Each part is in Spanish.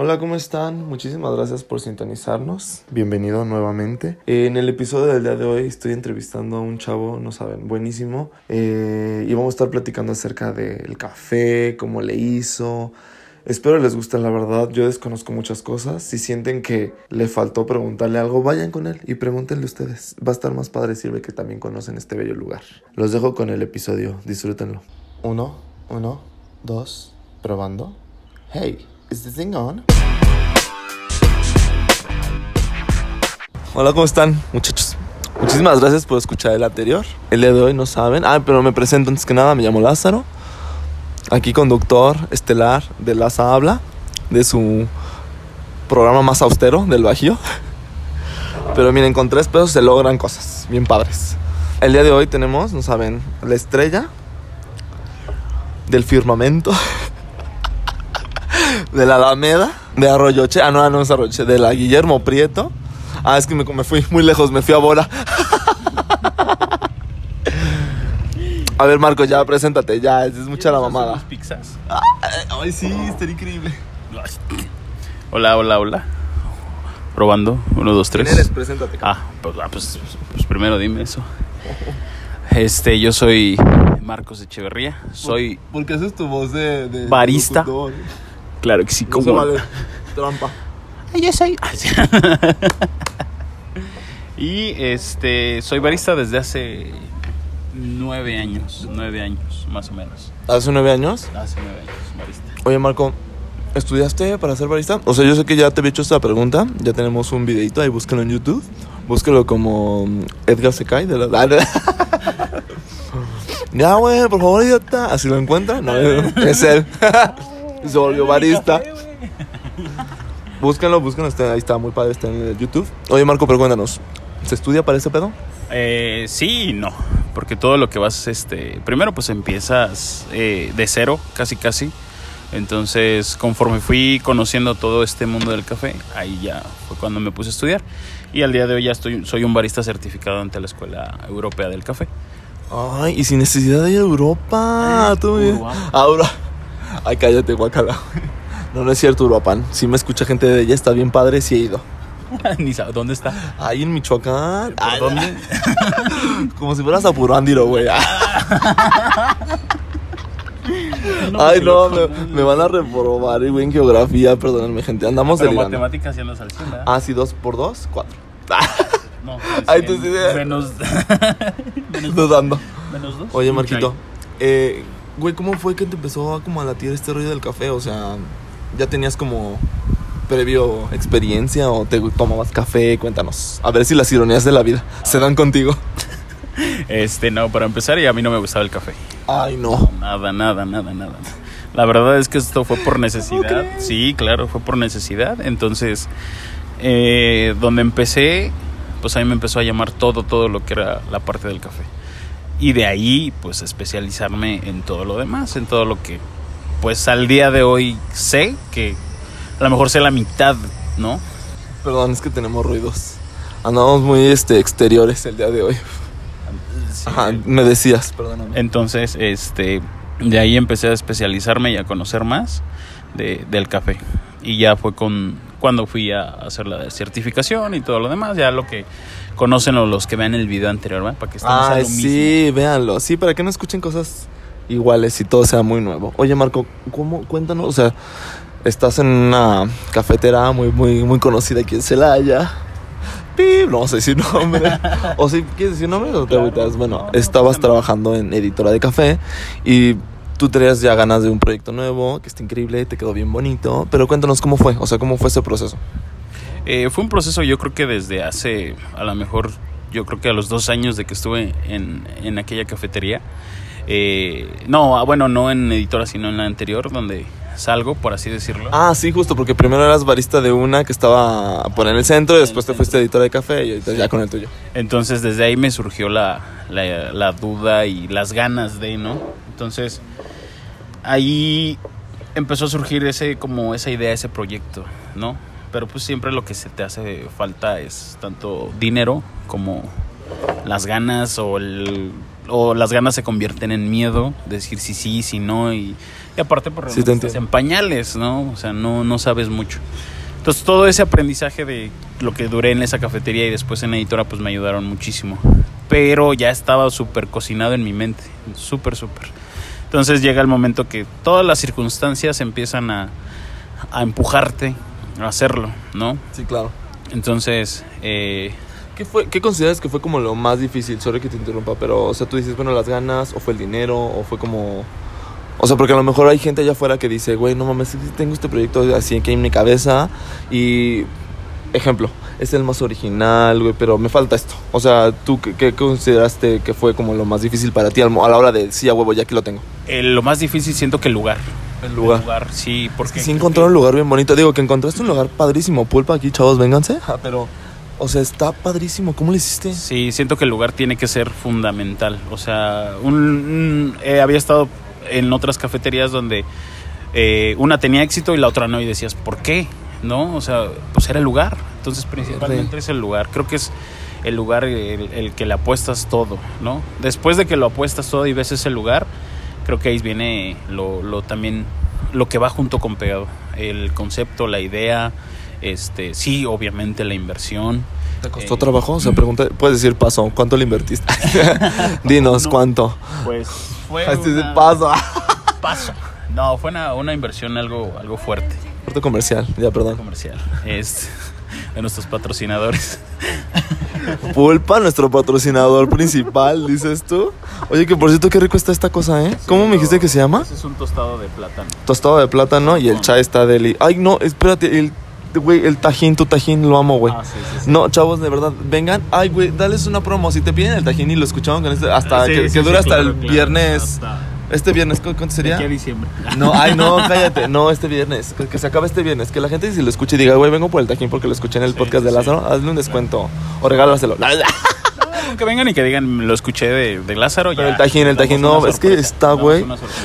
Hola, ¿cómo están? Muchísimas gracias por sintonizarnos. Bienvenido nuevamente. En el episodio del día de hoy estoy entrevistando a un chavo, no saben, buenísimo. Eh, y vamos a estar platicando acerca del café, cómo le hizo. Espero les guste, la verdad. Yo desconozco muchas cosas. Si sienten que le faltó preguntarle algo, vayan con él y pregúntenle ustedes. Va a estar más padre sirve que también conocen este bello lugar. Los dejo con el episodio. Disfrútenlo. Uno, uno, dos, probando. Hey. Is this thing on? Hola, ¿cómo están, muchachos? Muchísimas gracias por escuchar el anterior. El día de hoy no saben. Ah, pero me presento antes que nada. Me llamo Lázaro. Aquí conductor estelar de Laza Habla. De su programa más austero del Bajío. Pero miren, con tres pesos se logran cosas bien padres. El día de hoy tenemos, no saben, la estrella del firmamento. de la Alameda, de Arroyoche, ah, no, no es Arroyoche, de la Guillermo Prieto. Ah, es que me, me fui muy lejos, me fui a Bora. a ver, Marco, ya, preséntate, ya, es mucha la mamada. pizzas? Ay, sí, estaría increíble. Hola, hola, hola. Probando. Uno, dos, tres. ¿Quién eres? Preséntate. Ah, pues, ah, pues, pues primero dime eso. Este, yo soy Marcos Echeverría. Soy, ¿Por qué haces tu voz de, de Barista. locutor? Claro que sí, No como. vale. Trampa. Ay, yo soy. y este, soy barista desde hace nueve años. Nueve años, más o menos. ¿Hace nueve años? Hace nueve años, barista. Oye, Marco, ¿estudiaste para ser barista? O sea, yo sé que ya te había hecho esta pregunta. Ya tenemos un videito ahí, búsquelo en YouTube. Búsquelo como mm, Edgar Secai de la... ya, güey, por favor, idiota. ¿Así lo encuentra? No, es él. Se volvió barista. Búsquenlo, búsquenlo. Está, ahí está, muy padre, está en el YouTube. Oye, Marco, pero cuéntanos. ¿Se estudia para ese pedo? Eh, sí y no, porque todo lo que vas, este, primero pues empiezas eh, de cero, casi casi. Entonces, conforme fui conociendo todo este mundo del café, ahí ya fue cuando me puse a estudiar. Y al día de hoy ya estoy, soy un barista certificado ante la Escuela Europea del Café. Ay, y sin necesidad de ir a Europa. Tú. Ahora. Ay, cállate, guacala. No, no es cierto, Uruapan. Si me escucha gente de ella, está bien padre, sí he ido. Ni dónde está. Ahí en Michoacán. ¿Por Ay, dónde? Como si fueras a Purándiro, güey. Ay, no, me, me van a reprobar, güey, en geografía. Perdónenme, gente. Andamos Pero delirando. matemáticas ya andas al 100, ¿verdad? Ah, sí, dos por dos, cuatro. no, ay, al tú 100, sí de- Menos, menos, Dudando. menos dos. Oye, Marquito. Eh, güey, ¿cómo fue que te empezó a como a latir este rollo del café? O sea, ¿ya tenías como previo experiencia o te tomabas café? Cuéntanos. A ver si las ironías de la vida se dan contigo. Este, no, para empezar, y a mí no me gustaba el café. Ay, no. Nada, nada, nada, nada. La verdad es que esto fue por necesidad. Sí, claro, fue por necesidad. Entonces, eh, donde empecé, pues a mí me empezó a llamar todo, todo lo que era la parte del café. Y de ahí, pues especializarme en todo lo demás, en todo lo que, pues al día de hoy sé que a lo mejor sé la mitad, ¿no? Perdón, es que tenemos ruidos. Andamos muy este, exteriores el día de hoy. Ajá, me decías, perdóname. Entonces, este, de ahí empecé a especializarme y a conocer más de, del café. Y ya fue con cuando fui a hacer la certificación y todo lo demás, ya lo que conocen los que vean el video anterior, ¿verdad? Para que estemos a Ay, lo mismo. sí, véanlo. Sí, para que no escuchen cosas iguales y todo sea muy nuevo. Oye, Marco, ¿cómo? Cuéntanos, o sea, estás en una cafetera muy, muy, muy conocida aquí en Celaya. Pip, no a decir nombre. o si quieres decir nombre o te Claro. Bueno, no, no estabas trabajando en editora de café y tú tenías ya ganas de un proyecto nuevo, que está increíble, te quedó bien bonito. Pero cuéntanos cómo fue, o sea, cómo fue ese proceso. Eh, fue un proceso, yo creo que desde hace, a lo mejor, yo creo que a los dos años de que estuve en, en aquella cafetería. Eh, no, ah, bueno, no en editora, sino en la anterior, donde salgo, por así decirlo. Ah, sí, justo, porque primero eras barista de una que estaba por en el centro y después te fuiste editora de café y ahorita ya con el tuyo. Entonces desde ahí me surgió la, la, la duda y las ganas de, ¿no? Entonces ahí empezó a surgir ese como esa idea, ese proyecto, ¿no? Pero pues siempre lo que se te hace falta es tanto dinero como las ganas o el- o las ganas se convierten en miedo, decir si sí, si no, y, y aparte por Sí, estás en pañales, ¿no? O sea, no, no sabes mucho. Entonces todo ese aprendizaje de lo que duré en esa cafetería y después en editora, pues me ayudaron muchísimo. Pero ya estaba súper cocinado en mi mente, súper, súper. Entonces llega el momento que todas las circunstancias empiezan a, a empujarte a hacerlo, ¿no? Sí, claro. Entonces, eh, ¿Qué, fue, ¿Qué consideras que fue como lo más difícil? Sorry que te interrumpa, pero, o sea, tú dices, bueno, las ganas, o fue el dinero, o fue como... O sea, porque a lo mejor hay gente allá afuera que dice, güey, no mames, tengo este proyecto así aquí en mi cabeza y... Ejemplo, es el más original, güey, pero me falta esto. O sea, ¿tú qué, qué consideraste que fue como lo más difícil para ti a la hora de, sí, a huevo, ya aquí lo tengo? eh, lo más difícil siento que el lugar. El El lugar. lugar, sí, porque... Sí encontraron un lugar bien bonito. Digo que encontraste un lugar padrísimo. Pulpa aquí, chavos, vénganse. Ah, pero, o sea, está padrísimo. ¿Cómo le hiciste? Sí, siento que el lugar tiene que ser fundamental. O sea, un, un- eh, había estado en otras cafeterías donde eh, una tenía éxito y la otra no, y decías, ¿por qué? ¿No? O sea, pues era el lugar. Entonces, principalmente Sí. es el lugar. Creo que es el lugar el, el que le apuestas todo, ¿no? Después de que lo apuestas todo y ves ese lugar, creo que ahí viene lo, lo también lo que va junto con pegado. El concepto, la idea, este, sí, obviamente la inversión. ¿Te costó Eh, trabajo? O sea, pregunta, puedes decir paso. ¿Cuánto le invertiste? Dinos, No. ¿cuánto? Pues fue una- paso. paso. No, fue una, una inversión algo, algo fuerte, Corte comercial, ya, perdón. comercial. Es de nuestros patrocinadores. Pulpa, nuestro patrocinador principal, dices tú. Oye, que por cierto, qué rico está esta cosa, ¿eh? ¿Cómo me dijiste que se llama? Ese es un tostado de plátano. Tostado de plátano y el chai está deli. Ay, no, espérate, el, güey, el tajín, tu tajín, lo amo, güey. Ah, sí, sí, sí. No, chavos, de verdad, vengan. Ay, güey, dales una promo. Si te piden el tajín y lo escuchaban con este, hasta Sí, que, sí, que sí, dura hasta claro, el claro. viernes. Hasta- Este viernes, ¿cu- ¿cuánto sería? aquí a diciembre. No, ay, no, cállate. No, este viernes. Que, que se acabe este viernes. Que la gente, si lo escuche y diga, güey, vengo por el tajín porque lo escuché en el Sí, podcast sí, de sí. Lázaro, hazle un descuento. O regálaselo. Que vengan y que digan, lo escuché de, de Lázaro. Pero ya, el tajín, el tajín, no, es que está, güey.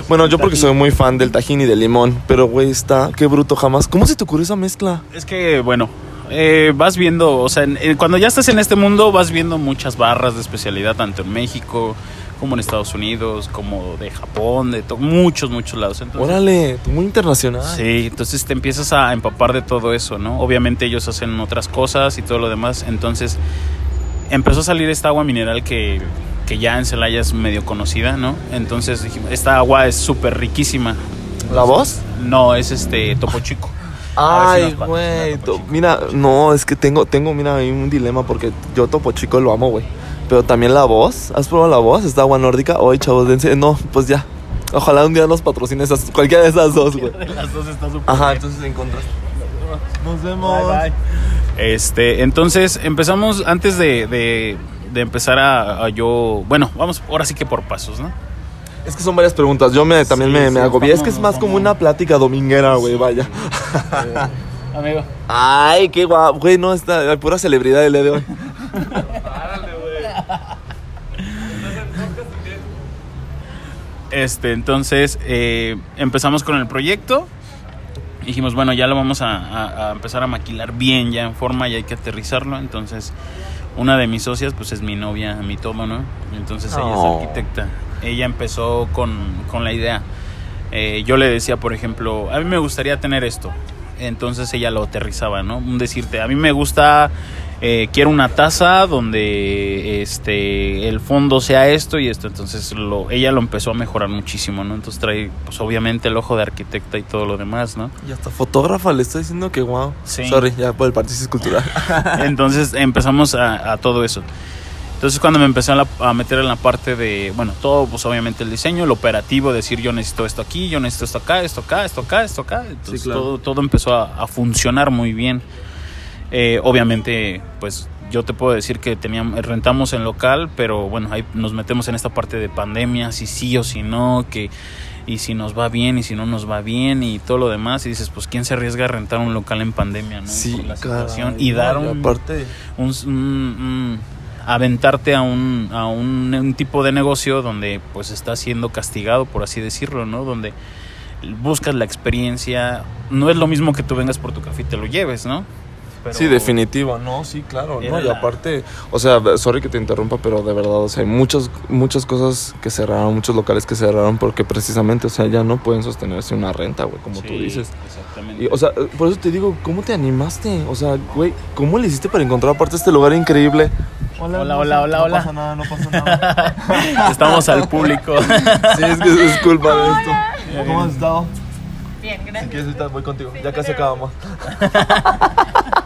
Bueno, yo porque soy muy fan del tajín y del limón. Pero, güey, está, qué bruto jamás. ¿Cómo se te ocurrió esa mezcla? Es que, bueno, eh, vas viendo, o sea, en- en- cuando ya estás en este mundo, vas viendo muchas barras de especialidad, tanto en México como en Estados Unidos, como de Japón, de muchos, muchos lados. Entonces, Órale, muy internacional. Sí, entonces te empiezas a empapar de todo eso, ¿no? Obviamente ellos hacen otras cosas y todo lo demás. Entonces empezó a salir esta agua mineral que, que ya en Celaya es medio conocida, ¿no? Entonces dijimos, esta agua es súper riquísima. ¿La voz? No, es este Topo Chico. Ay, güey. Mira, no, es que tengo, tengo, mira, hay un dilema porque yo Topo Chico lo amo, güey. Pero también la voz. ¿Has probado la voz? Esta agua nórdica. Hoy, chavos, dense. No, pues ya. Ojalá un día nos patrocine esas, cualquiera de esas dos, güey. Las dos está súper Ajá, bien. entonces encontraste. Nos vemos. Bye, bye. Este, entonces empezamos antes de, de, de empezar a, a yo, bueno, vamos ahora sí que por pasos, ¿no? Es que son varias preguntas. Yo me, también Sí, me, sí, me agobié. Es que es más como una plática dominguera, güey, vaya. Amigo. Ay, qué guapo. Güey, no, está pura celebridad el día de hoy. Este, entonces eh, empezamos con el proyecto. Dijimos, bueno, ya lo vamos a, a- a empezar a maquilar bien, ya en forma, y hay que aterrizarlo. Entonces, una de mis socias, pues es mi novia, mi todo, ¿no? Entonces ella Oh. es arquitecta. Ella empezó con, con la idea. Eh, yo le decía, por ejemplo, a mí me gustaría tener esto. Entonces ella lo aterrizaba, ¿no? Un decirte, a mí me gusta, eh, quiero una taza donde este el fondo sea esto y esto. Entonces lo, ella lo empezó a mejorar muchísimo, ¿no? Entonces trae, pues obviamente el ojo de arquitecta y todo lo demás, ¿no? Y hasta fotógrafa le estoy diciendo que wow. Sí. Sorry, ya por el paréntesis cultural. Entonces empezamos a, a todo eso. Entonces cuando me empecé a, la- a meter en la parte de, bueno, todo, pues obviamente el diseño, el operativo, decir yo necesito esto aquí, yo necesito esto acá, esto acá, esto acá, esto acá. Entonces claro. todo, todo empezó a, a funcionar muy bien. Eh, obviamente, pues yo te puedo decir que teníamos, rentamos en local, pero bueno, ahí nos metemos en esta parte de pandemia, si sí o si no, que y si nos va bien y si no nos va bien y todo lo demás y dices pues quién se arriesga a rentar un local en pandemia no Sí, Por la caray, situación y dar un, aparte. un, un- un- aventarte a un a un, un tipo de negocio donde pues está siendo castigado por así decirlo no donde buscas la experiencia no es lo mismo que tú vengas por tu café y te lo lleves no pero... Sí, definitivo, no, sí, claro, no, y aparte, o sea, sorry que te interrumpa, pero de verdad, o sea, hay muchas, muchas cosas que cerraron, muchos locales que cerraron porque precisamente, o sea, ya no pueden sostenerse una renta, güey, como tú dices. Exactamente. Y, o sea, por eso te digo, ¿cómo te animaste? O sea, güey, ¿cómo le hiciste para encontrar aparte este lugar increíble? Hola, hermosa, hola, hola, no hola. pasa nada, no pasa nada. Estamos al público. sí, es que es culpa de esto. ¿Cómo has estado? Bien, Si gracias. quieres ahorita voy contigo, Sí, ya casi pero- acabamos.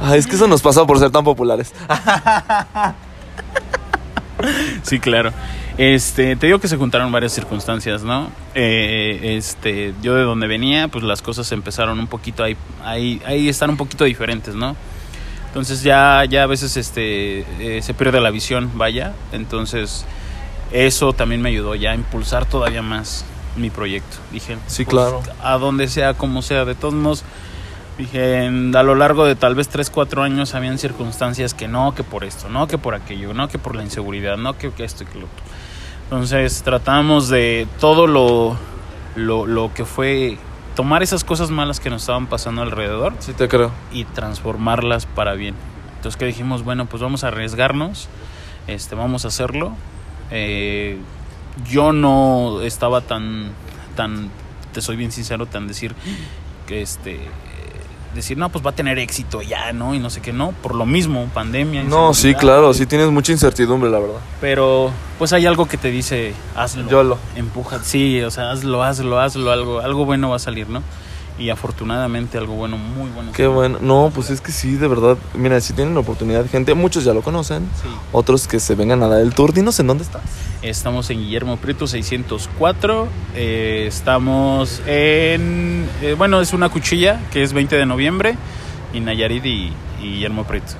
Ay, es que eso nos pasa por ser tan populares. Sí, claro. Este, te digo que se juntaron varias circunstancias, ¿no? Eh, este, yo de donde venía, pues las cosas empezaron un poquito ahí, ahí, ahí están un poquito diferentes, ¿no? Entonces ya, ya a veces este, eh, se pierde la visión, vaya. Entonces eso también me ayudó ya a impulsar todavía más mi proyecto. Dije, Sí, pues, claro. A donde sea, como sea, de todos modos. Dije, en- a lo largo de tal vez 3, 4 años habían circunstancias que no, que por esto, no, que por aquello, no, que por la inseguridad, no, que, que esto y que lo otro. Entonces tratamos de todo lo, lo, lo que fue tomar esas cosas malas que nos estaban pasando alrededor Sí, te creo. y transformarlas para bien. Entonces que dijimos, bueno, pues vamos a arriesgarnos, este, vamos a hacerlo. Eh, yo no estaba tan, tan, te soy bien sincero, tan decir que este, decir, no, pues va a tener éxito ya, ¿no? Y no sé qué, no, por lo mismo, pandemia. No, sí, claro, sí tienes mucha incertidumbre, la verdad. Pero pues hay algo que te dice, hazlo. Yolo. Empuja, sí, o sea, hazlo, hazlo, hazlo, algo, algo bueno va a salir, ¿no? Y afortunadamente algo bueno, muy bueno. Qué bueno. No, pues es que sí, de verdad. Mira, si tienen la oportunidad, gente, muchos ya lo conocen. Sí. Otros que se vengan a dar el tour. Dinos en dónde estás. Estamos en Guillermo Prieto 604. eh, estamos en. eh, bueno, es una cuchilla que es 20 de noviembre. Y Nayarit y, y Guillermo Prieto.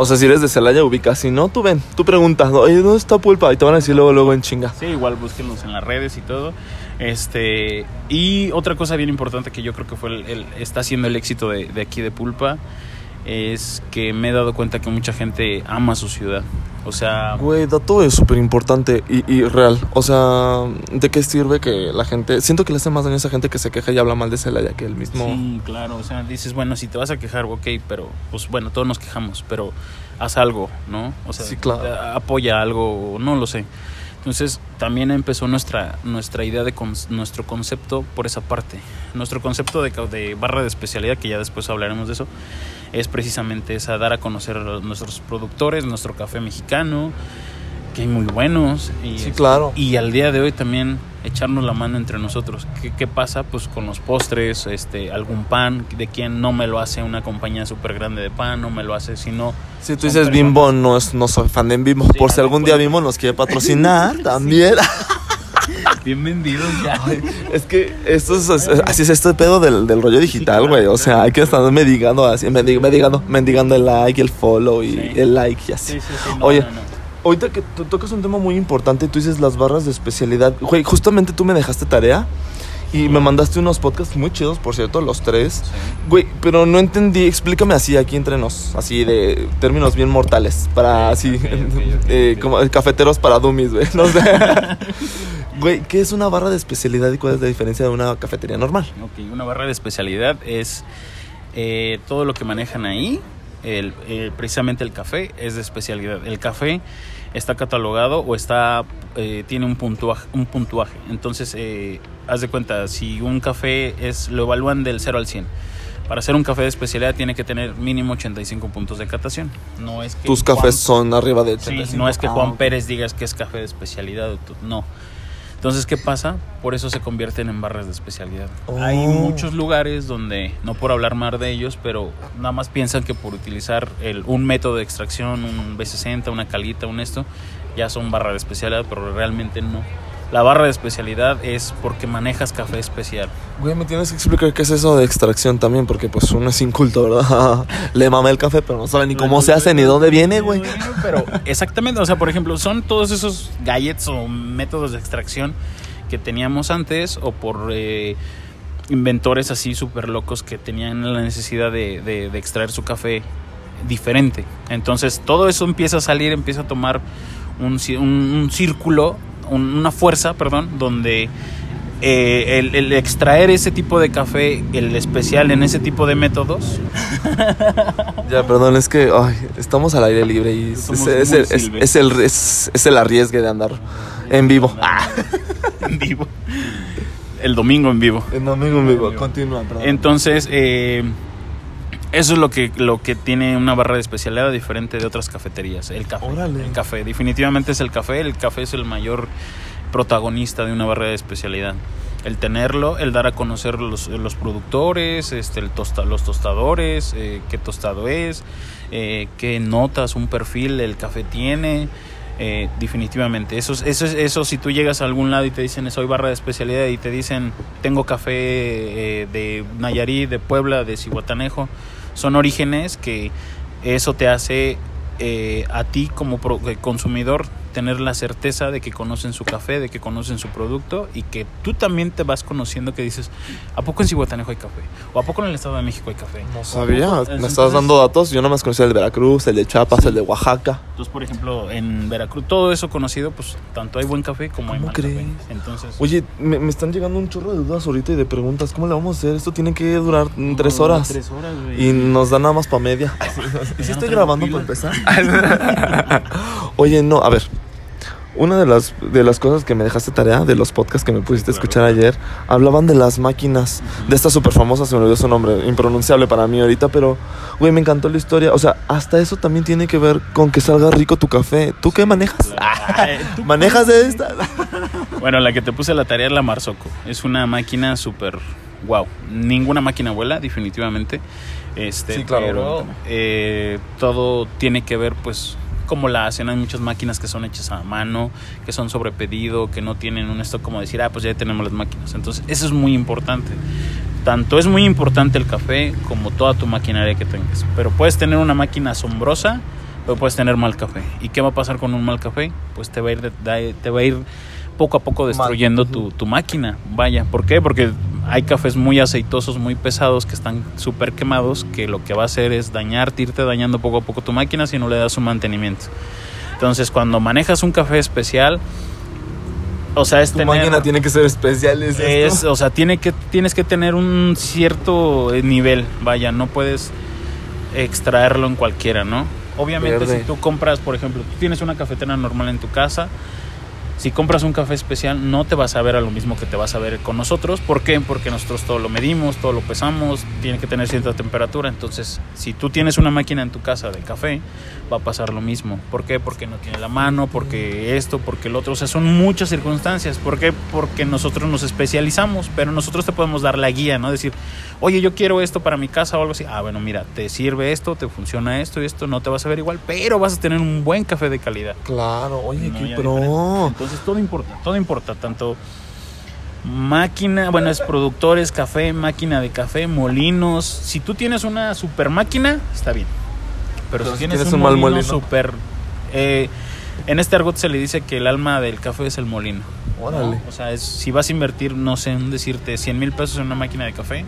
O sea, si eres de Celaya, ubicas. Si no, tú ven, tú preguntas, oye, ¿dónde está Pulpa? Y te van a decir luego, luego en chinga. Sí, igual búsquenlos en las redes y todo. Este. Y otra cosa bien importante que yo creo que fue el, está siendo el éxito de, de aquí de Pulpa. Es que me he dado cuenta que mucha gente ama su ciudad. O sea. Güey, dato es súper importante y, y real. O sea, ¿de qué sirve que la gente... Siento que le hace más daño a esa gente que se queja y habla mal de Celaya que el mismo... Sí, claro, o sea, dices, bueno, si te vas a quejar, ok, pero pues bueno, todos nos quejamos, pero haz algo, ¿no? O sea, Sí, claro. a- apoya algo, no lo sé. Entonces, también empezó nuestra, nuestra idea de con- nuestro concepto por esa parte. Nuestro concepto de, de barra de especialidad, que ya después hablaremos de eso, es precisamente esa, dar a conocer a nuestros productores, nuestro café mexicano, que hay muy buenos. Y, Sí, claro. y al día de hoy también echarnos la mano entre nosotros. ¿Qué, qué pasa? Pues con los postres, este, algún pan, de quien no me lo hace una compañía súper grande de pan, no me lo hace, sino... Si tú dices Bimbo, no, es, no soy fan de Bimbo. Sí, Por si algún día cuenta. Bimbo nos quiere patrocinar también. Bien vendidos ya. Es que esto es, así es este pedo del, del rollo digital, güey. O sea, hay que estar mendigando así, mendig- mendigando, mendigando el like, el follow y Sí. el like y así. Sí, sí, sí, no, Oye, no, no. ahorita que tú tocas un tema muy importante, tú dices las barras de especialidad. Güey, justamente tú me dejaste tarea y me mandaste unos podcasts muy chidos, por cierto, los tres. Sí. Güey, pero no entendí, explícame así aquí entre nos, así de términos bien mortales, para así, eh, como cafeteros para dummies, güey, no sé. Güey, ¿qué es una barra de especialidad y cuál es la diferencia de una cafetería normal? Ok, una barra de especialidad es eh, todo lo que manejan ahí. El, eh, precisamente el café es de especialidad. El café está catalogado o está eh, tiene un puntuaje, un puntuaje. Entonces, eh, haz de cuenta, si un café es lo evalúan del 0 al 100. Para hacer un café de especialidad tiene que tener mínimo 85 puntos de catación. No es que Tus Juan- cafés son arriba de Sí, 85. no es que Ah, Juan ok. Pérez digas que es café de especialidad, o tu- no. Entonces, ¿qué pasa? Por eso se convierten en barras de especialidad. Oh. Hay muchos lugares donde, no por hablar mal de ellos, pero nada más piensan que por utilizar el, un método de extracción, un B60, una calita, un esto, ya son barra de especialidad, pero realmente no. La barra de especialidad es porque manejas café especial. Güey, me tienes que explicar qué es eso de extracción también, porque pues uno es inculto, ¿verdad? Le mame el café, pero no sabe ni cómo se hace ni dónde viene, güey. Pero exactamente, o sea, por ejemplo, son todos esos gadgets o métodos de extracción que teníamos antes o por eh, inventores así súper locos que tenían la necesidad de, de- de extraer su café diferente. Entonces todo eso empieza a salir, empieza a tomar un, un- un círculo, un- una fuerza, perdón, donde eh, el, el extraer ese tipo de café, el especial en ese tipo de métodos, Ya, perdón, es que ay, estamos al aire libre y es, es- es- el, es, el arriesgue de andar en vivo. Ah. en vivo. El domingo en vivo. En domingo en vivo, continúa, perdón. Entonces, eh, eso es lo que, lo que tiene una barra de especialidad diferente de otras cafeterías. El café. Órale. El café. Definitivamente es el café. El café es el mayor protagonista de una barra de especialidad. El tenerlo, el dar a conocer los, los productores, este, el tosta- los tostadores, eh, qué tostado es, eh, qué notas, un perfil el café tiene. eh, definitivamente, eso, es- eso, es- eso si tú llegas a algún lado y te dicen soy barra de especialidad y te dicen tengo café eh, de Nayarit, de Puebla, de Cihuatanejo, son orígenes que eso te hace eh, a ti como eh, consumidor tener la certeza de que conocen su café, de que conocen su producto y que tú también te vas conociendo que dices, ¿a poco en Cihuatanejo hay café? ¿O a poco en el Estado de México hay café? No sabía, Entonces- me estás dando datos. Yo no más conocía el de Veracruz, el de Chiapas, el de Oaxaca. Entonces, por ejemplo, en Veracruz, todo eso conocido, pues tanto hay buen café como hay ¿Cómo mal crees? café. Entonces, Oye, me, me están llegando un chorro de dudas ahorita y de preguntas. ¿Cómo le vamos a hacer? Esto tiene que durar tres horas. Tres horas, güey. Y nos da nada más para media. ¿Y si estoy grabando para empezar? Oye, no, a ver. Una de las, de las cosas que me dejaste tarea de los podcasts que me pusiste a escuchar ayer, hablaban de las máquinas, de esta súper famosa, se me olvidó su nombre, impronunciable para mí ahorita, pero, güey, me encantó la historia. O sea, hasta eso también tiene que ver con que salga rico tu café. ¿Tú qué manejas? Ay, ¿tú ¿Manejas de esta? Bueno, la que te puse la tarea es la Marzocco. Es una máquina súper wow. Ninguna máquina vuela, definitivamente. Este, Sí, claro, Pero eh, todo tiene que ver, pues, cómo la hacen. Hay muchas máquinas que son hechas a mano, que son sobre pedido, que no tienen un esto como decir, ah, pues ya tenemos las máquinas. Entonces, eso es muy importante. Tanto es muy importante el café como toda tu maquinaria que tengas. Pero puedes tener una máquina asombrosa, pero puedes tener mal café. ¿Y qué va a pasar con un mal café? Pues te va a ir, te va a ir poco a poco destruyendo tu, tu máquina. Vaya, ¿por qué? Porque hay cafés muy aceitosos, muy pesados, que están súper quemados, que lo que va a hacer es dañarte, irte dañando poco a poco tu máquina si no le das un mantenimiento. Entonces, cuando manejas un café especial, o sea, es Tu tener... máquina tiene que ser especial. ¿es o sea, tiene que, tienes que tener un cierto eh, nivel, vaya, no puedes extraerlo en cualquiera, ¿no? Obviamente Verde. si tú compras, por ejemplo, tú tienes una cafetera normal en tu casa, si compras un café especial no te vas a ver a lo mismo que te vas a ver con nosotros. ¿Por qué? Porque nosotros todo lo medimos, todo lo pesamos, tiene que tener cierta temperatura. Entonces, si tú tienes una máquina en tu casa de café, va a pasar lo mismo. ¿Por qué? Porque no tiene la mano, porque esto, porque el otro. O sea, son muchas circunstancias. ¿Por qué? Porque nosotros nos especializamos, pero nosotros te podemos dar la guía, ¿no? Decir, oye, yo quiero esto para mi casa o algo así. Ah, bueno, mira, te sirve esto, te funciona esto y esto, no te vas a ver igual, pero vas a tener un buen café de calidad. Claro, oye, No, qué pro. Entonces todo importa, todo importa, tanto máquina, bueno, es productores, café, máquina de café, molinos. Si tú tienes una super máquina, está bien. Pero, Pero si tienes, tienes un, un mal molino, super... eh, en este argot se le dice que el alma del café es el molino. ¿no? Órale. O sea, es, si vas a invertir, no sé, decirte 100 mil pesos en una máquina de café,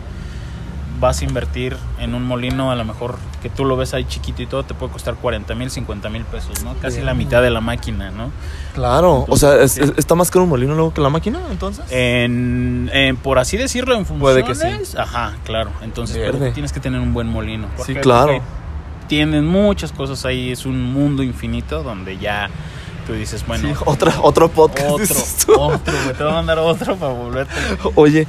vas a invertir en un molino, a lo mejor que tú lo ves ahí chiquito y todo, te puede costar 40 mil, 50 mil pesos, ¿no? Casi Bien. la mitad de la máquina, ¿no? Claro, o sea, es- Sí. es- está más caro un molino luego que la máquina, entonces. En, en- por así decirlo, en Puede funciones. que sí. Ajá, claro. Entonces, pero tienes que tener un buen molino. ¿Por Sí, claro. Tienen muchas cosas ahí, es un mundo infinito donde ya tú dices, bueno, Sí, otra, otro podcast. otro, te voy a mandar otro para volverte. Oye,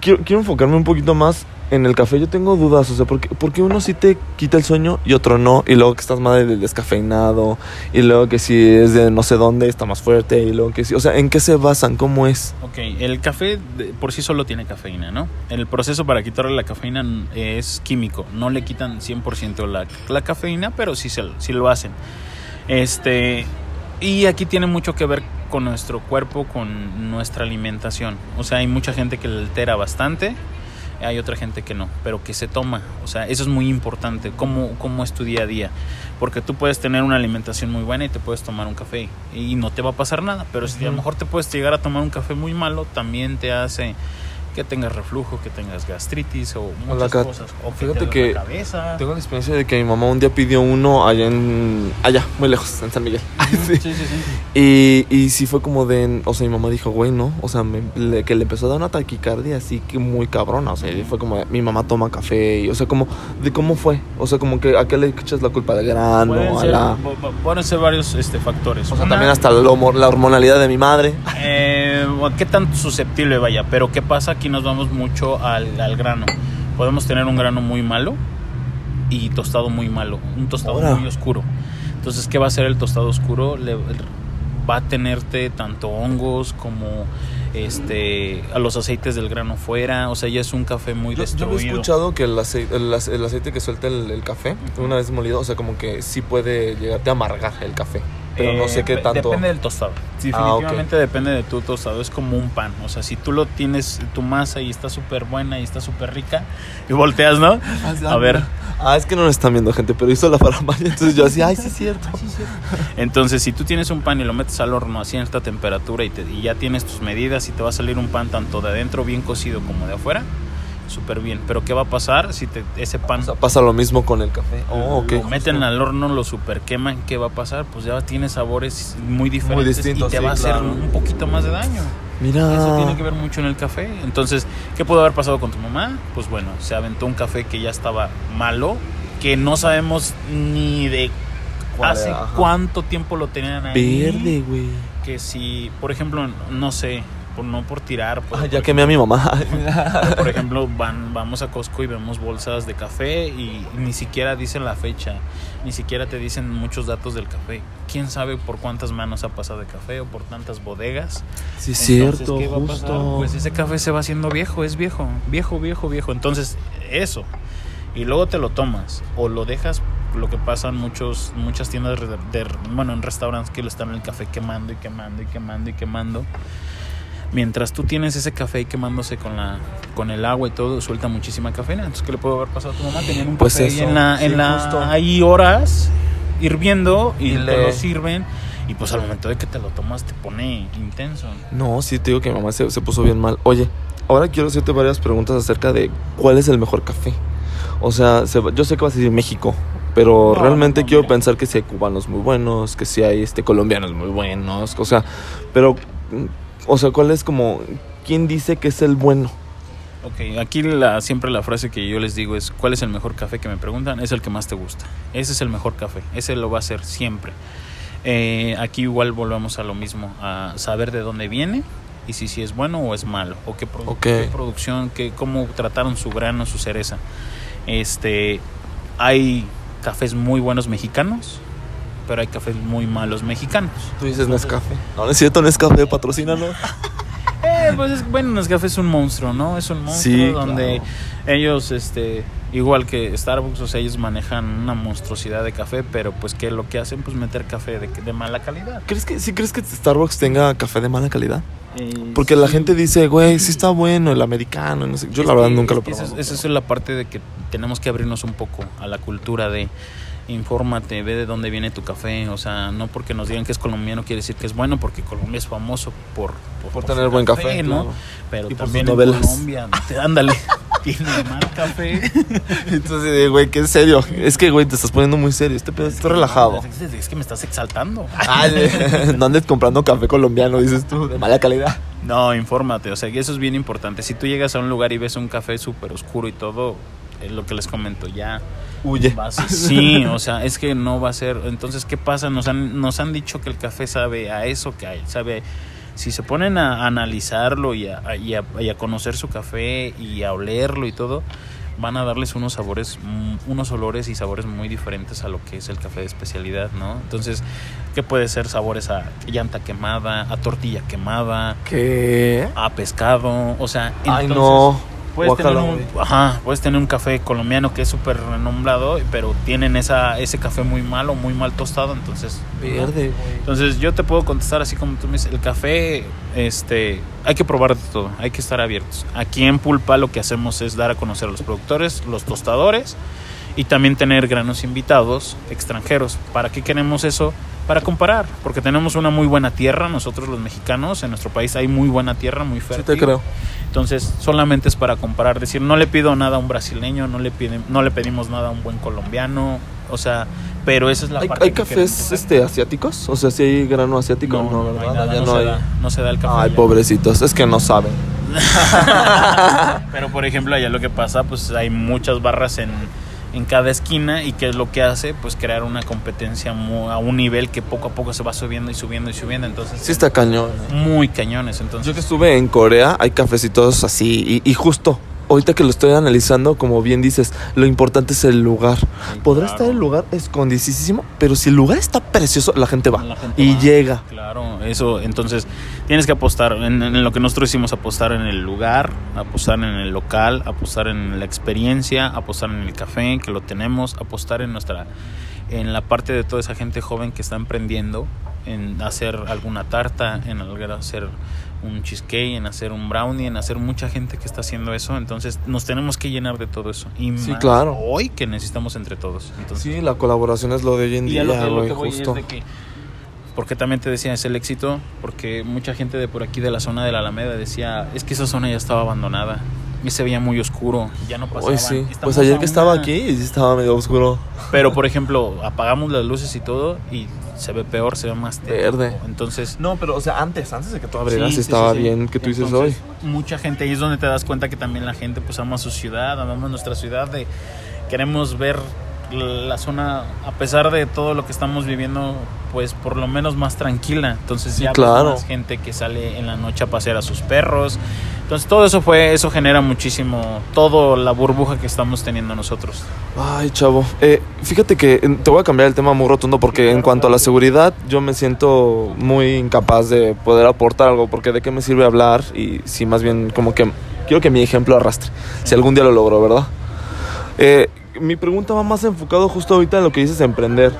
quiero, quiero enfocarme un poquito más en el café. Yo tengo dudas, o sea, porque, porque uno sí te quita el sueño y otro no. Y luego que estás madre del descafeinado. Y luego que si es de no sé dónde está más fuerte. Y luego que sí. O sea, ¿en qué se basan? ¿Cómo es? Ok, el café por sí solo tiene cafeína, ¿no? El proceso para quitarle la cafeína es químico, no le quitan 100% la, la cafeína, pero sí, se, sí lo hacen. Este, y aquí tiene mucho que ver con nuestro cuerpo, con nuestra alimentación. O sea, hay mucha gente que le altera bastante, hay otra gente que no, pero que se toma. O sea, eso es muy importante, cómo, cómo es tu día a día. Porque tú puedes tener una alimentación muy buena y te puedes tomar un café y no te va a pasar nada. Pero si a lo mejor te puedes llegar a tomar un café muy malo, también te hace que tengas reflujo, que tengas gastritis o muchas cosas. O que fíjate te que la cabeza. Tengo la experiencia de que mi mamá un día pidió uno allá en. allá, muy lejos, en San Miguel. Sí. Sí, sí, sí. Y, y sí fue como de. O sea, mi mamá dijo, güey, no. O sea, me- le- que le empezó a dar una taquicardia así que muy cabrona. O sea, y fue como, de, mi mamá toma café. Y, o sea, como, ¿de cómo fue? O sea, como que a qué le echas la culpa del grano, Pueden a ser, la. pu- pu- pueden ser varios este, factores. O sea, Una, también hasta la, la hormonalidad de mi madre. eh, ¿Qué tan susceptible vaya? Pero ¿qué pasa? Aquí nos vamos mucho al, al grano. Podemos tener un grano muy malo y tostado muy malo. Un tostado muy oscuro. Entonces, ¿qué va a hacer el tostado oscuro? Le, va a tenerte tanto hongos como este a los aceites del grano fuera. O sea, ya es un café muy Yo, yo destruido. había escuchado que el aceite, el, el aceite que suelta el, el café, una vez molido, o sea, como que sí puede llegarte a amargar el café. Pero no Eh, sé qué pe- tanto. Depende del tostado. Ah. Definitivamente depende de tu tostado. Es como un pan. O sea, si tú lo tienes, tu masa y está súper buena y está súper rica, y volteas, ¿no? A ver. Ah, es que no lo están viendo, gente, pero hizo la farmacia. Entonces yo así, ay, sí, es cierto. Entonces, si tú tienes un pan y lo metes al horno a cierta temperatura y, te- y ya tienes tus medidas y te va a salir un pan tanto de adentro bien cocido como de afuera, súper bien. Pero ¿qué va a pasar si te, ese pan O sea, pasa lo mismo con el café. Oh, ok. lo meten al horno, lo super queman? ¿Qué va a pasar? Pues ya tiene sabores muy diferentes distintos, y te sí, va a hacer claro. un poquito más de daño. Mira. Eso tiene que ver mucho en el café. Entonces, ¿qué pudo haber pasado con tu mamá? Pues bueno, se aventó un café que ya estaba malo, que no sabemos ni de ¿Cuál hace? Ajá. cuánto tiempo lo tenían ahí. Verde, güey. Que si, por ejemplo, no sé, por, no por tirar, por, Ah, ya quemé a mi mamá. por ejemplo, van, vamos a Costco y vemos bolsas de café y ni siquiera dicen la fecha, ni siquiera te dicen muchos datos del café. ¿Quién sabe por cuántas manos ha pasado de café o por tantas bodegas? sí, es cierto, ¿qué va a pasar? justo. Pues ese café se va haciendo viejo, es viejo, viejo, viejo, viejo. Entonces, eso. Y luego te lo tomas o lo dejas, lo que pasa en muchos, muchas tiendas, de, de- bueno, en restaurantes que lo están el café quemando y quemando y quemando y quemando. Mientras tú tienes ese café ahí quemándose con la con el agua y todo, suelta muchísima cafeína. Entonces, ¿qué le puede haber pasado a tu mamá? Tenían un Pues café ahí eso, en la, en sí, la justo. ahí horas hirviendo y, Y le- lo sirven y pues al momento de que te lo tomas te pone intenso. No, sí, te digo que mi mamá se, se puso bien mal. Oye, ahora quiero hacerte varias preguntas acerca de cuál es el mejor café. O sea, se yo sé que vas a decir México, pero No, realmente no, no, quiero mira. pensar que sí hay cubanos muy buenos, que sí hay este, colombianos muy buenos, o sea, pero, o sea, ¿cuál es como, quién dice que es el bueno? Ok, aquí la, siempre la frase que yo les digo es, ¿cuál es el mejor café que me preguntan? Es el que más te gusta. Ese es el mejor café. Ese lo va a ser siempre. Eh, aquí igual volvemos a lo mismo, a saber de dónde viene y si, si es bueno o es malo, o qué, produ- Ok. qué producción, qué, cómo trataron su grano, su cereza. Este, hay cafés muy buenos mexicanos, pero hay cafés muy malos mexicanos. Tú dices Nescafé. No, no es cierto, Nescafé, patrocínanos. Eh, pues es, bueno, Nescafé es un monstruo, ¿no? Es un monstruo Sí, donde claro. ellos, este, igual que Starbucks, o sea, ellos manejan una monstruosidad de café, pero pues que lo que hacen, pues meter café de, de mala calidad. ¿Crees que, sí crees que Starbucks tenga café de mala calidad? Eh, Porque la gente dice, güey, sí está bueno el americano, no sé. Yo Es la verdad que- nunca lo esa es- probado. Esa es la parte de que tenemos que abrirnos un poco a la cultura de infórmate, ve de dónde viene tu café, o sea, no porque nos digan que es colombiano quiere decir que es bueno, porque Colombia es famoso por, Por tener buen café, ¿no? claro. Pero Y también en. Colombia, te- ándale, tiene mal café. Entonces, eh, güey, qué serio. Es que, güey, te estás poniendo muy serio. Este pedo está relajado. Es, es- es que me estás exaltando. Ay, no andes comprando café colombiano, dices tú, de mala calidad. No, infórmate, o sea, y eso es bien importante. Si tú llegas a un lugar y ves un café súper oscuro y todo, es lo que les comento, ya Huye. vas- sí, o sea, es que no va a ser. Entonces, ¿qué pasa? Nos han, nos han dicho que el café sabe a eso que hay, sabe. Si se ponen a analizarlo y a, y a- y a conocer su café y a olerlo y todo, van a darles unos sabores, mm, unos olores y sabores muy diferentes a lo que es el café de especialidad, ¿no? Entonces, ¿qué puede ser? Sabores a llanta quemada, a tortilla quemada, ¿Qué? a pescado, o sea, Ay, entonces, no. Puedes tener, un, ajá, puedes tener un café colombiano que es súper renombrado, pero tienen esa, ese café muy malo, muy mal tostado, entonces... Verde, güey. Entonces yo te puedo contestar así como tú me dices, el café, este, hay que probar de todo, hay que estar abiertos. Aquí en Pulpa lo que hacemos es dar a conocer a los productores, los tostadores y también tener granos invitados extranjeros. ¿Para qué queremos eso? Para comparar, porque tenemos una muy buena tierra, nosotros los mexicanos, en nuestro país hay muy buena tierra, muy Sí, fértil. te creo. Entonces, solamente es para comparar, decir, no le pido nada a un brasileño, no le piden, no le pedimos nada a un buen colombiano, o sea, pero esa es la ¿Hay, parte hay cafés este, asiáticos? O sea, si hay grano asiático, no, no, no ¿verdad? hay nada, no, no se hay. da, no se da el café. Ay, allá. pobrecitos, es que no saben. Pero por ejemplo, allá lo que pasa, pues hay muchas barras en, en cada esquina y qué es lo que hace, pues crear una competencia a un nivel que poco a poco se va subiendo y subiendo y subiendo, entonces Sí está cañón. muy cañones, entonces Yo que estuve en Corea, hay cafecitos así y, y justo. Ahorita que lo estoy analizando, como bien dices, lo importante es el lugar. Podrá claro. estar el lugar escondidísimo, pero si el lugar está precioso, la gente va. La gente y va. llega. Claro, eso, entonces tienes que apostar en, en lo que nosotros hicimos, apostar en el lugar, apostar en el local, apostar en la experiencia, apostar en el café, que lo tenemos, apostar en nuestra, en la parte de toda esa gente joven que está emprendiendo, en hacer alguna tarta, en hacer un cheesecake, en hacer un brownie, en hacer mucha gente que está haciendo eso, entonces nos tenemos que llenar de todo eso. Y Sí, más claro. hoy que necesitamos entre todos. Entonces, Sí, la colaboración es lo de hoy en y día, lo que, lo que voy justo. es de que, porque también te decía, es el éxito, porque mucha gente de por aquí de la zona de la Alameda decía, es que esa zona ya estaba abandonada y se veía muy oscuro, ya no pasaba. Hoy sí. Pues ayer que estaba aquí, sí estaba medio oscuro. Pero por ejemplo, apagamos las luces y todo y se ve peor, se ve más. Verde. Entonces, No, pero o sea, antes, antes de que tú abrieras, Sí, sí, estaba sí, sí. bien que tú dices hoy. Mucha gente, ahí es donde te das cuenta que también la gente pues ama su ciudad, amamos nuestra ciudad, de, queremos ver la zona, a pesar de todo lo que estamos viviendo, pues por lo menos más tranquila. Entonces ya claro. más gente que sale en la noche a pasear a sus perros. Entonces todo eso fue, eso genera muchísimo, todo la burbuja que estamos teniendo nosotros. Ay, chavo. Eh, fíjate que te voy a cambiar el tema muy rotundo porque en cuanto a la seguridad yo me siento muy incapaz de poder aportar algo porque de qué me sirve hablar y si más bien como que quiero que mi ejemplo arrastre. Si algún día lo logro, ¿verdad? Eh, mi pregunta va más enfocado justo ahorita en lo que dices de emprender.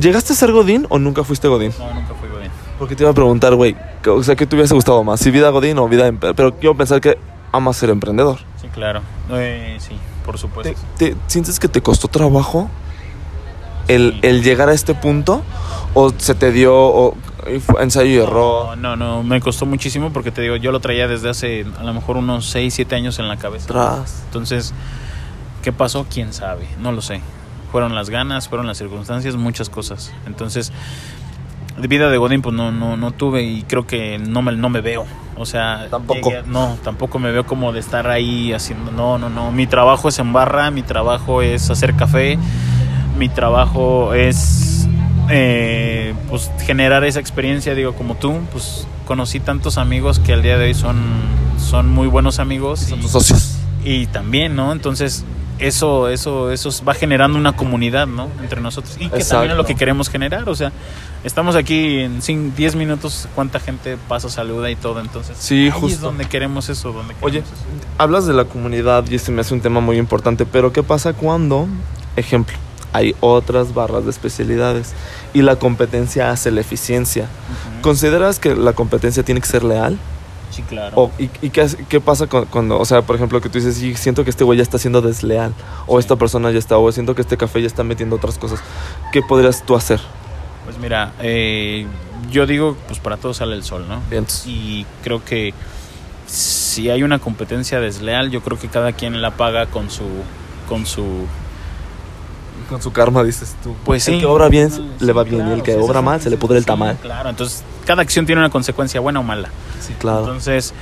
¿Llegaste a ser Godín o nunca fuiste Godín? No, nunca fui bien. Porque te iba a preguntar, güey, o sea, ¿qué te hubiese gustado más? ¿Si vida Godín o vida emprendedor? Pero quiero pensar que amas ser emprendedor. Sí, claro. Eh, sí, por supuesto. ¿Te, te- sientes que te costó trabajo el, Sí. el llegar a este punto? ¿O se te dio o, ensayo y error? No, no, no, me costó muchísimo porque te digo, yo lo traía desde hace a lo mejor unos 6, 7 años en la cabeza. Tras. Entonces, ¿qué pasó? ¿Quién sabe? No lo sé. Fueron las ganas, fueron las circunstancias, muchas cosas. Entonces, de vida de Godín pues no, no, no tuve y creo que no me, no me veo. O sea, Tampoco. llegué- no, tampoco me veo como de estar ahí haciendo, no, no, no. Mi trabajo es en barra, mi trabajo es hacer café, mi trabajo es eh, pues generar esa experiencia, digo, como tú, pues conocí tantos amigos que al día de hoy son, son muy buenos amigos. Son y- tus socios. y también, ¿no? Entonces, eso, eso, eso va generando una comunidad, ¿no? Entre nosotros. Y que Exacto. también es lo que queremos generar. O sea, estamos aquí en cin- 10 minutos, cuánta gente pasa, saluda y todo. Entonces, Sí, ahí es justo. donde queremos eso. Donde Oye, queremos eso. hablas de la comunidad y este me hace un tema muy importante, pero ¿qué pasa cuando, ejemplo, hay otras barras de especialidades y la competencia hace la eficiencia? ¿Consideras que la competencia tiene que ser leal? Sí, claro. O, ¿Y, y qué, qué pasa cuando, o sea, por ejemplo, que tú dices, sí, siento que este güey ya está siendo desleal, o Sí. esta persona ya está, o siento que este café ya está metiendo otras cosas? ¿Qué podrías tú hacer? Pues mira, eh, yo digo, pues para todos sale el sol, ¿no? Bien. Y creo que si hay una competencia desleal, yo creo que cada quien la paga con su, con su Con su karma, dices tú. Pues El sí. que obra bien Sí, le va bien, y claro, el que sí, obra sí, mal sí, se le sí, pudre el tamal. Claro, entonces cada acción tiene una consecuencia buena o mala. Sí, claro. Entonces,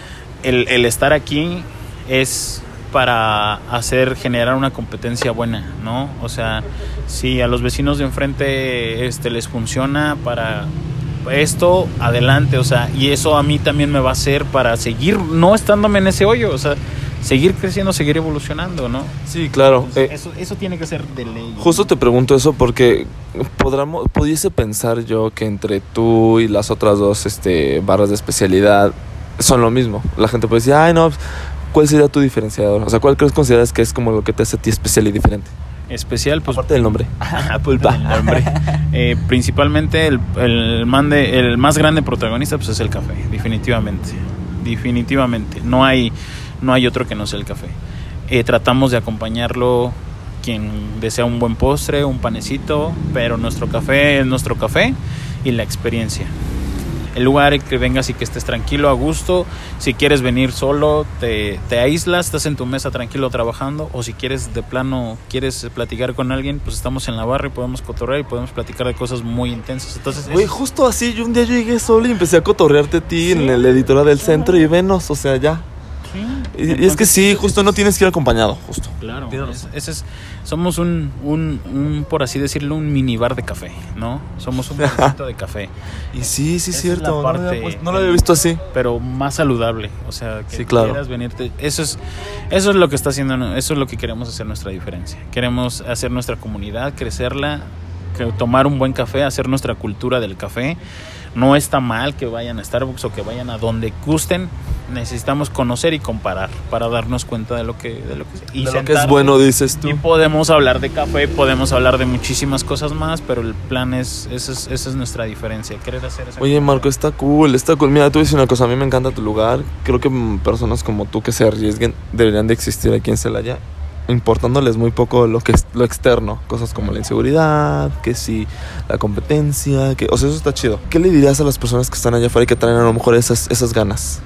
el, el estar aquí es para hacer generar una competencia buena, ¿no? O sea, si a los vecinos de enfrente este les funciona para esto, adelante, o sea, y eso a mí también me va a hacer para seguir no estándome en ese hoyo, o sea, seguir creciendo, seguir evolucionando, ¿no? Sí, claro. Entonces, Eh, eso, eso tiene que ser de ley. Justo te pregunto eso porque podremos, pudiese pensar yo que entre tú y las otras dos este, barras de especialidad son lo mismo. La gente puede decir, ay, no, pues, ¿cuál sería tu diferenciador? O sea, ¿cuál crees consideras que es como lo que te hace a ti especial y diferente? especial, pues Aparte del nombre. Pulpa. El nombre. Eh, principalmente el, el, mande- el más grande protagonista pues es el café, definitivamente. Definitivamente. No hay, no hay otro que no sea el café. Eh, tratamos de acompañarlo quien desea un buen postre, un panecito, pero nuestro café es nuestro café y la experiencia. El lugar que vengas y que estés tranquilo, a gusto. Si quieres venir solo, te, te aíslas, estás en tu mesa tranquilo trabajando. O si quieres de plano, quieres platicar con alguien, pues estamos en la barra y podemos cotorrear y podemos platicar de cosas muy intensas. Entonces, Güey, es- justo así, yo un día llegué solo y empecé a cotorrearte a ti en el editora del centro y venos, o sea, ya. Sí. Y, y es que sí, justo no tienes que ir acompañado, justo. Claro, es- ese es, somos un, un, un, por así decirlo, un minibar de café, ¿no? Somos un barcito de café, Y sí, sí, es cierto. no, lo había, puesto- no lo había visto así. pero más saludable, o sea, que Sí, claro. quieras venirte, eso es, eso es lo que está haciendo, eso es lo que queremos hacer nuestra diferencia. Queremos hacer nuestra comunidad, crecerla, tomar un buen café, hacer nuestra cultura del café. No está mal que vayan a Starbucks o que vayan a donde gusten. Necesitamos conocer y comparar para darnos cuenta de lo que, de lo que, y De lo que es bueno, dices tú. Y podemos hablar de café, podemos hablar de muchísimas cosas más, pero el plan es, esa es, esa es nuestra diferencia, querer hacer esa Oye, Marco, está cool, está cool. Mira, tú dices una cosa, a mí me encanta tu lugar. Creo que personas como tú que se arriesguen deberían de existir aquí en Celaya, importándoles muy poco lo que es lo externo, cosas como la inseguridad, que si la competencia, que, o sea, eso está chido. ¿Qué le dirías a las personas que están allá afuera y que traen a lo mejor esas, esas ganas?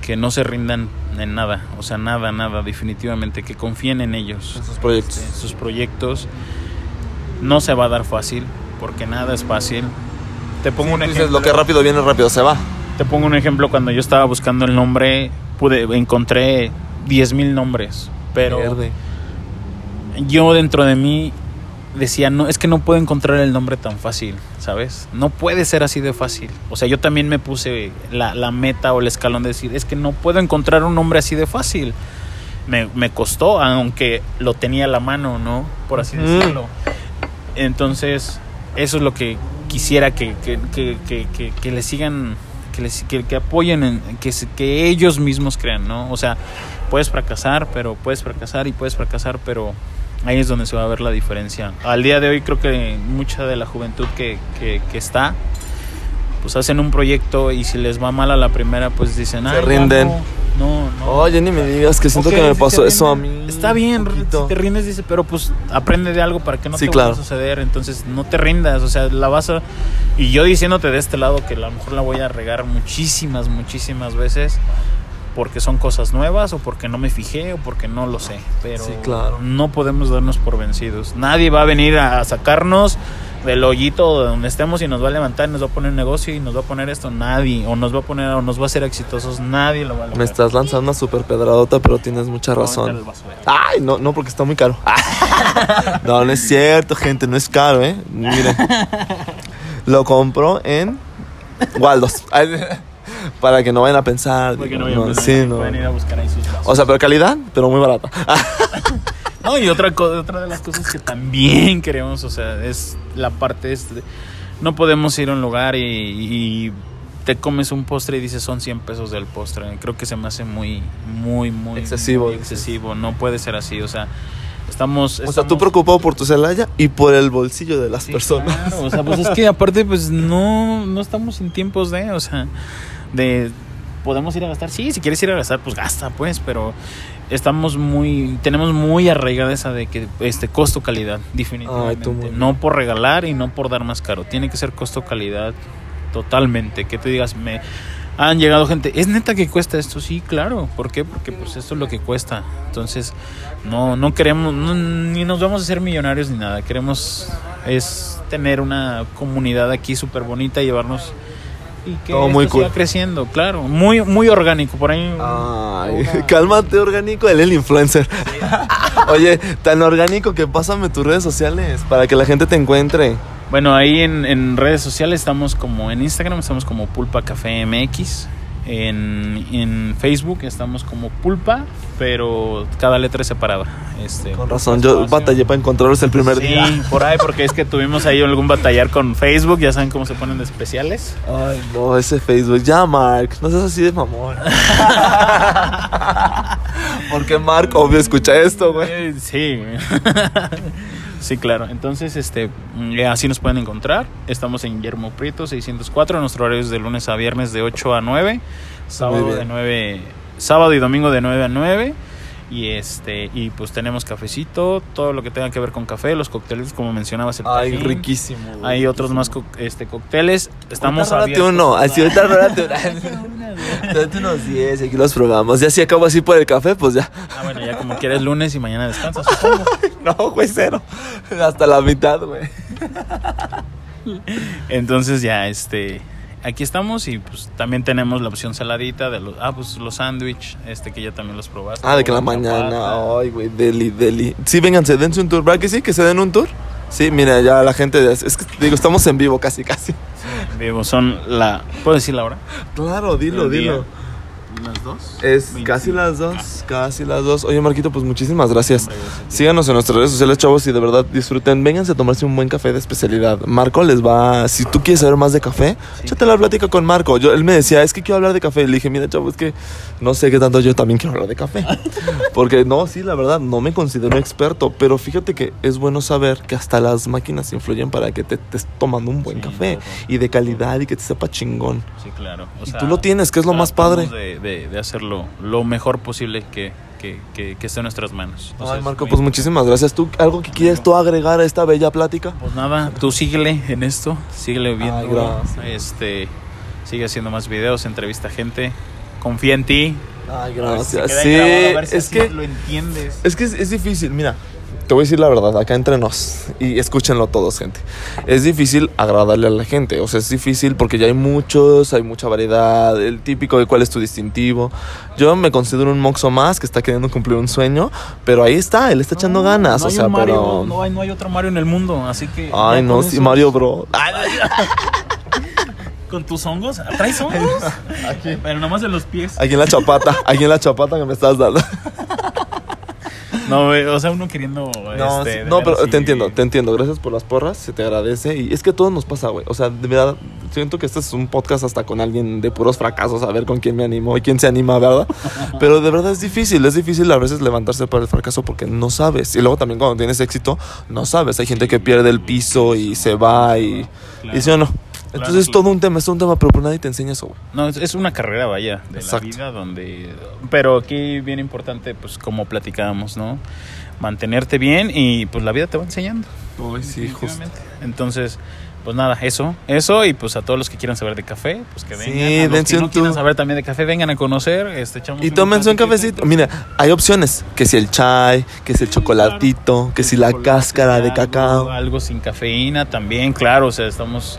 que no se rindan en nada, o sea, nada, nada, definitivamente, que confíen en ellos, Esos proyectos. en sus proyectos. No se va a dar fácil, porque nada es fácil. Te pongo un Dices, ejemplo. lo que rápido viene, rápido se va. Te pongo un ejemplo cuando yo estaba buscando el nombre, pude encontré 10.000 nombres, pero Verde. Yo dentro de mí decía, no, es que no puedo encontrar el nombre tan fácil, ¿sabes? No puede ser así de fácil. O sea, yo también me puse la, la meta o el escalón de decir, es que no puedo encontrar un nombre así de fácil. Me, me costó, aunque lo tenía a la mano, ¿no? Por así decirlo. Entonces, eso es lo que quisiera que, que, que, que, que- que le sigan, que, les, que, apoyen, en, que, que ellos mismos crean, ¿no? O sea, puedes fracasar, pero puedes fracasar y puedes fracasar, pero ahí es donde se va a ver la diferencia. Al día de hoy creo que mucha de la juventud que, que, que está, pues hacen un proyecto y si les va mal a la primera, pues dicen, Se "Ay, ya rinden. No, no, no. Oye, ni me digas que siento Ok, que me si pasó eso a mí. Está bien, si te rindes, dice, pero pues aprende de algo para que no Sí, te claro. vaya a suceder. Entonces no te rindas, o sea, la vas a. Y yo diciéndote de este lado que a lo mejor la voy a regar muchísimas, muchísimas veces. Porque son cosas nuevas, o porque no me fijé, o porque no lo sé. Pero Sí, claro. no podemos darnos por vencidos. Nadie va a venir a sacarnos del hoyito de donde estemos y nos va a levantar, nos va a poner un negocio y nos va a poner esto. Nadie. O nos va a poner, o nos va a hacer exitosos. Nadie lo va a lograr. Me estás lanzando una super pedradota, pero tienes mucha razón. Ay, no, no, porque está muy caro. no, no es cierto, gente, no es caro, ¿eh? Miren. Lo compro en Waldos. Para que no vayan a pensar. Porque digo, no, no, vayan a- sí, no. pueden ir a buscar ahí sus vasos. O sea, pero calidad, pero muy barata. No, y otra, otra de las cosas que también queremos, o sea, es la parte este. No podemos ir a un lugar y, y te comes un postre y dices son 100 pesos del postre. Creo que se me hace muy, muy, muy Excesivo, muy excesivo. No puede ser así, o sea, estamos. O sea, estamos- tú preocupado por tu Celaya y por el bolsillo de las Sí, personas. claro, o sea, pues es que aparte, pues no, no estamos en tiempos de, o sea, de podemos ir a gastar. Sí, si quieres ir a gastar, pues gasta, pues, pero estamos muy, tenemos muy arraigada esa de que este costo calidad, definitivamente. Ay, no por regalar y no por dar más caro. Tiene que ser costo calidad totalmente. Que tú digas, me han llegado gente, ¿es neta que cuesta esto? Sí, claro. ¿Por qué? Porque pues esto es lo que cuesta. Entonces, no, no queremos, no- ni nos vamos a hacer millonarios ni nada. Queremos es tener una comunidad aquí súper bonita, llevarnos y que Todo esto muy siga cool. creciendo, claro. Muy, muy orgánico. Por ahí. Ay, una- cálmate, orgánico, él el influencer. Oye, tan orgánico que pásame tus redes sociales para que la gente te encuentre. Bueno, ahí en, en redes sociales estamos como en Instagram, estamos como Pulpa Café MX. En, en Facebook estamos como Pulpa, pero cada letra es separada. Este, Con razón, yo batallé para encontrarlos el primer Sí, día. por ahí, porque es que tuvimos ahí algún batallar con Facebook, ya saben cómo se ponen de especiales. Ay, no, ese Facebook. Ya, Mark, no seas así de mamón. Porque Mark, obvio, escucha esto, güey. Sí. Sí, claro. Entonces, este, mm, así nos pueden encontrar. Estamos en Guillermo Prieto 604. Nuestro horario es de lunes a viernes de 8 a 9. Sábado de 9, sábado y domingo de 9 a 9. Y este y pues tenemos cafecito, todo lo que tenga que ver con café, los cócteles como mencionabas el Ay, tajín. riquísimo. güey, Hay otros más co- este cócteles. Estamos abiertos. uno, así ahorita uno. Date unos 10 y aquí los probamos. Ya si acabo así por el café, pues ya. Ah, bueno, ya como quieres lunes y mañana descansas, supongo. No, güey, cero. Hasta la mitad, güey. Entonces ya, este, aquí estamos y pues también tenemos la opción saladita de los, ah, pues los sándwich, este que ya también los probaste. Ah, de que la mañana. Ay, güey, deli, deli. Sí, vénganse, dense un tour. ¿Verdad que sí? ¿Que se den un tour? Sí, mira, ya la gente. Es que, digo, estamos en vivo casi, casi. Vivo, son la, ¿puedo decir la hora? Claro, dilo, dilo. Las dos. Es 25. casi las dos, casi las dos. Oye, Marquito, pues muchísimas gracias. Síganos en nuestras redes sociales, chavos, y de verdad disfruten. Vénganse a tomarse un buen café de especialidad. Marco les va. Si tú quieres saber más de café, Sí. échate la plática con Marco. Yo, él me decía, es que quiero hablar de café. Y le dije, mira, chavo, es que no sé qué tanto yo también quiero hablar de café. Porque no, sí, la verdad, no me considero experto. Pero fíjate que es bueno saber que hasta las máquinas influyen para que te estés tomando un buen Sí, café claro. y de calidad y que te sepa chingón. Sí, claro. O Y tú lo tienes, que es lo más padre. De, de, de hacerlo lo mejor posible que, que, que, que esté en nuestras manos. Ay, Marco, pues muchísimas gracias. ¿Tú algo que quieres tú agregar a esta bella plática? Pues nada, tú síguele en esto, síguele viendo. Ay, gracias. Este, sigue haciendo más videos, entrevista gente. Confía en ti. Ay, A gracias. Sí, grabado, a ver si es que lo entiendes. es que es, es difícil, mira. Te voy a decir la verdad, acá entre nos. Y escúchenlo todos, gente. Es difícil agradarle a la gente. O sea, es difícil porque ya hay muchos, hay mucha variedad. El típico de cuál es tu distintivo. Yo me considero un moxo más que está queriendo cumplir un sueño. Pero ahí está, él está echando No, ganas. no o hay sea, un Mario, pero. no, hay, no hay otro Mario en el mundo, así que. Ay, no, sí, eso- Mario, bro. Con tus hongos, ¿traes hongos? Pero nomás en los pies. Aquí en la chapata, aquí en la chapata que me estás dando. No, o sea, uno queriendo. No, este, sí, no, pero así- te entiendo, te entiendo. Gracias por las porras, se te agradece. Y es que todo nos pasa, güey. O sea, de verdad, siento que este es un podcast hasta con alguien de puros fracasos, a ver con quién me animo y quién se anima, ¿verdad? Pero de verdad es difícil, es difícil a veces levantarse para el fracaso porque no sabes. Y luego también cuando tienes éxito, no sabes. Hay gente que pierde el piso y se va y... Claro. Y sí o no. Entonces es todo un tema, es todo un tema, pero por nadie te enseña eso, güey. No, es, es una carrera, vaya, de Exacto. la vida donde... Pero aquí bien importante, pues como platicábamos, ¿no? Mantenerte bien y pues la vida te va enseñando. Uy, sí, justo. Entonces, pues nada, eso, eso y pues a todos los que quieran saber de café, pues que Sí, vengan. a los que no quieran saber también de café, vengan a conocer, este, echamos Y tómense un cafecito. Mira, hay opciones. Que si el chai, que si el chocolatito, que si la cáscara de algo- cacao. Algo sin cafeína también, claro. O sea, estamos.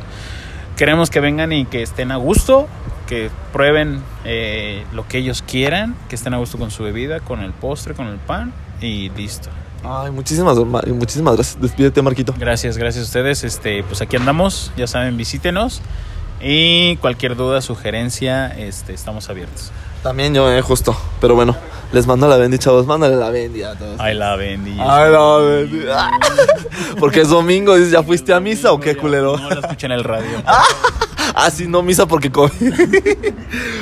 Queremos que vengan y que estén a gusto, que prueben eh, lo que ellos quieran, que estén a gusto con su bebida, con el postre, con el pan y listo. Ay, muchísimas, ma- muchísimas gracias. Despídete, Marquito. Gracias, gracias a ustedes. Este, pues aquí andamos, ya saben, visítenos. Y cualquier duda, sugerencia, este, estamos abiertos. También yo, eh, justo. Pero bueno, les mando la bendi, chavos. Mándale la bendi a todos. Ay, la bendy. Ay, la bendi. Porque es domingo, dices, ¿ya fuiste a misa o qué, culero? No la escuché en el radio. Ah, sí, no misa porque COVID.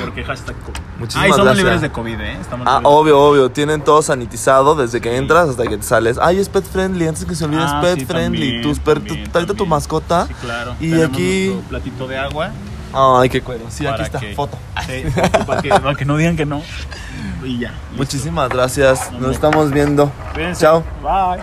Porque hashtag COVID. Muchísimas Ay, somos gracias. libres de COVID, ¿eh? Estamos Ah, libres. obvio, obvio. Tienen todo sanitizado desde que entras hasta que te sales. Ay, es pet friendly. Antes que se olvide, Ah, es pet sí, friendly. Tus tu- tu mascota. Sí, claro. Y Tenemos aquí- platito de agua. Ay, qué cuero. Sí, aquí está. que- Foto. Sí, foto, para, que, para que no digan que no. Y ya. listo. Muchísimas gracias. Nos estamos viendo. Cuídense. Chao. Bye.